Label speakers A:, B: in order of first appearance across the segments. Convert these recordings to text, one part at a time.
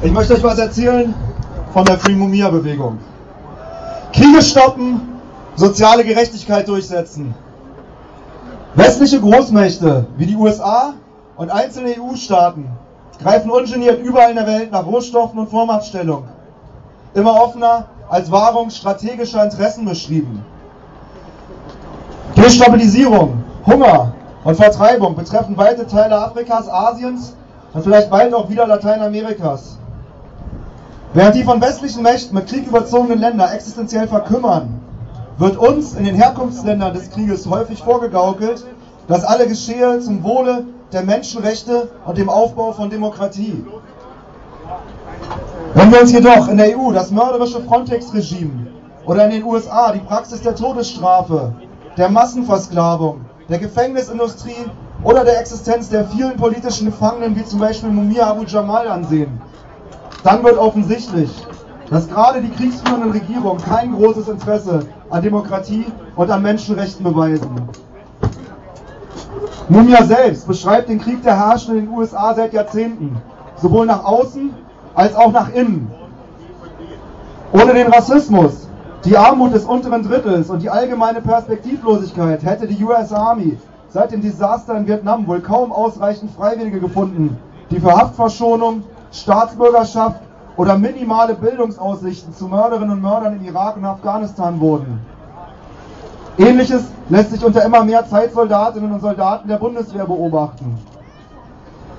A: Ich möchte euch was erzählen von der Free Mumia Bewegung. Kriege stoppen, soziale Gerechtigkeit durchsetzen. Westliche Großmächte wie die USA und einzelne EU-Staaten greifen ungeniert überall in der Welt nach Rohstoffen und Vormachtstellung. Immer offener als Wahrung strategischer Interessen beschrieben. Destabilisierung, Hunger und Vertreibung betreffen weite Teile Afrikas, Asiens und vielleicht bald auch wieder Lateinamerikas. Während die von westlichen Mächten mit Krieg überzogenen Länder existenziell verkümmern, wird uns in den Herkunftsländern des Krieges häufig vorgegaukelt, dass alle geschehe zum Wohle der Menschenrechte und dem Aufbau von Demokratie. Wenn wir uns jedoch in der EU das mörderische Frontex-Regime oder in den USA die Praxis der Todesstrafe, der Massenversklavung, der Gefängnisindustrie oder der Existenz der vielen politischen Gefangenen wie zum Beispiel Mumia Abu Jamal ansehen, dann wird offensichtlich, dass gerade die kriegsführenden Regierungen kein großes Interesse an Demokratie und an Menschenrechten beweisen. Mumia selbst beschreibt den Krieg der Herrschenden in den USA seit Jahrzehnten, sowohl nach außen als auch nach innen. Ohne den Rassismus, die Armut des unteren Drittels und die allgemeine Perspektivlosigkeit hätte die US Army seit dem Desaster in Vietnam wohl kaum ausreichend Freiwillige gefunden, die für Haftverschonung, Staatsbürgerschaft oder minimale Bildungsaussichten zu Mörderinnen und Mördern in Irak und Afghanistan wurden. Ähnliches lässt sich unter immer mehr Zeitsoldatinnen und Soldaten der Bundeswehr beobachten.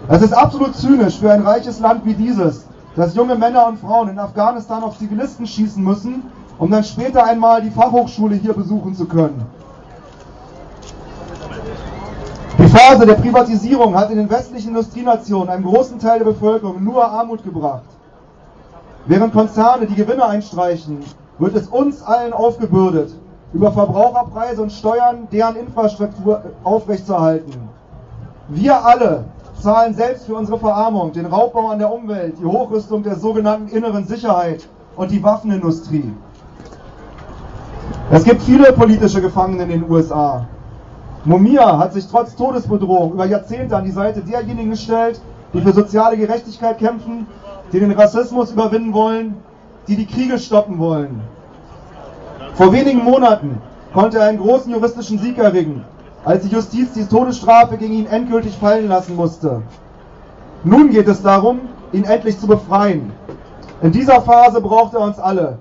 A: Es ist absolut zynisch für ein reiches Land wie dieses, dass junge Männer und Frauen in Afghanistan auf Zivilisten schießen müssen, um dann später einmal die Fachhochschule hier besuchen zu können. Die Phase der Privatisierung hat in den westlichen Industrienationen einem großen Teil der Bevölkerung nur Armut gebracht. Während Konzerne die Gewinne einstreichen, wird es uns allen aufgebürdet, über Verbraucherpreise und Steuern deren Infrastruktur aufrechtzuerhalten. Wir alle zahlen selbst für unsere Verarmung, den Raubbau an der Umwelt, die Hochrüstung der sogenannten inneren Sicherheit und die Waffenindustrie. Es gibt viele politische Gefangene in den USA. Mumia hat sich trotz Todesbedrohung über Jahrzehnte an die Seite derjenigen gestellt, die für soziale Gerechtigkeit kämpfen, die den Rassismus überwinden wollen, die die Kriege stoppen wollen. Vor wenigen Monaten konnte er einen großen juristischen Sieg erringen, als die Justiz die Todesstrafe gegen ihn endgültig fallen lassen musste. Nun geht es darum, ihn endlich zu befreien. In dieser Phase braucht er uns alle.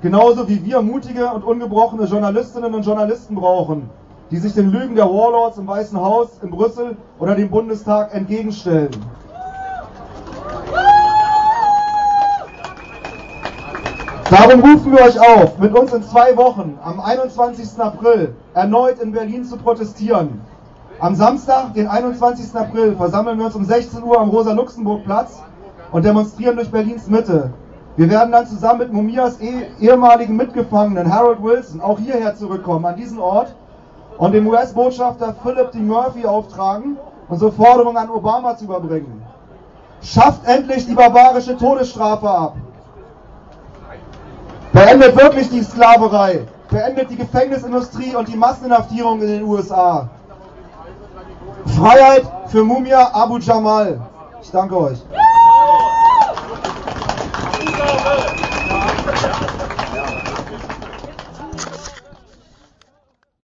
A: Genauso wie wir mutige und ungebrochene Journalistinnen und Journalisten brauchen, die sich den Lügen der Warlords im Weißen Haus, in Brüssel oder dem Bundestag entgegenstellen. Darum rufen wir euch auf, mit uns in zwei Wochen, am 21. April, erneut in Berlin zu protestieren. Am Samstag, den 21. April, versammeln wir uns um 16 Uhr am Rosa-Luxemburg-Platz und demonstrieren durch Berlins Mitte. Wir werden dann zusammen mit Mumias eh ehemaligen Mitgefangenen Harold Wilson auch hierher zurückkommen, an diesen Ort, und dem US-Botschafter Philip D. Murphy auftragen, unsere Forderung an Obama zu überbringen. Schafft endlich die barbarische Todesstrafe ab. Beendet wirklich die Sklaverei. Beendet die Gefängnisindustrie und die Masseninhaftierung in den USA. Freiheit für Mumia Abu Jamal. Ich danke euch.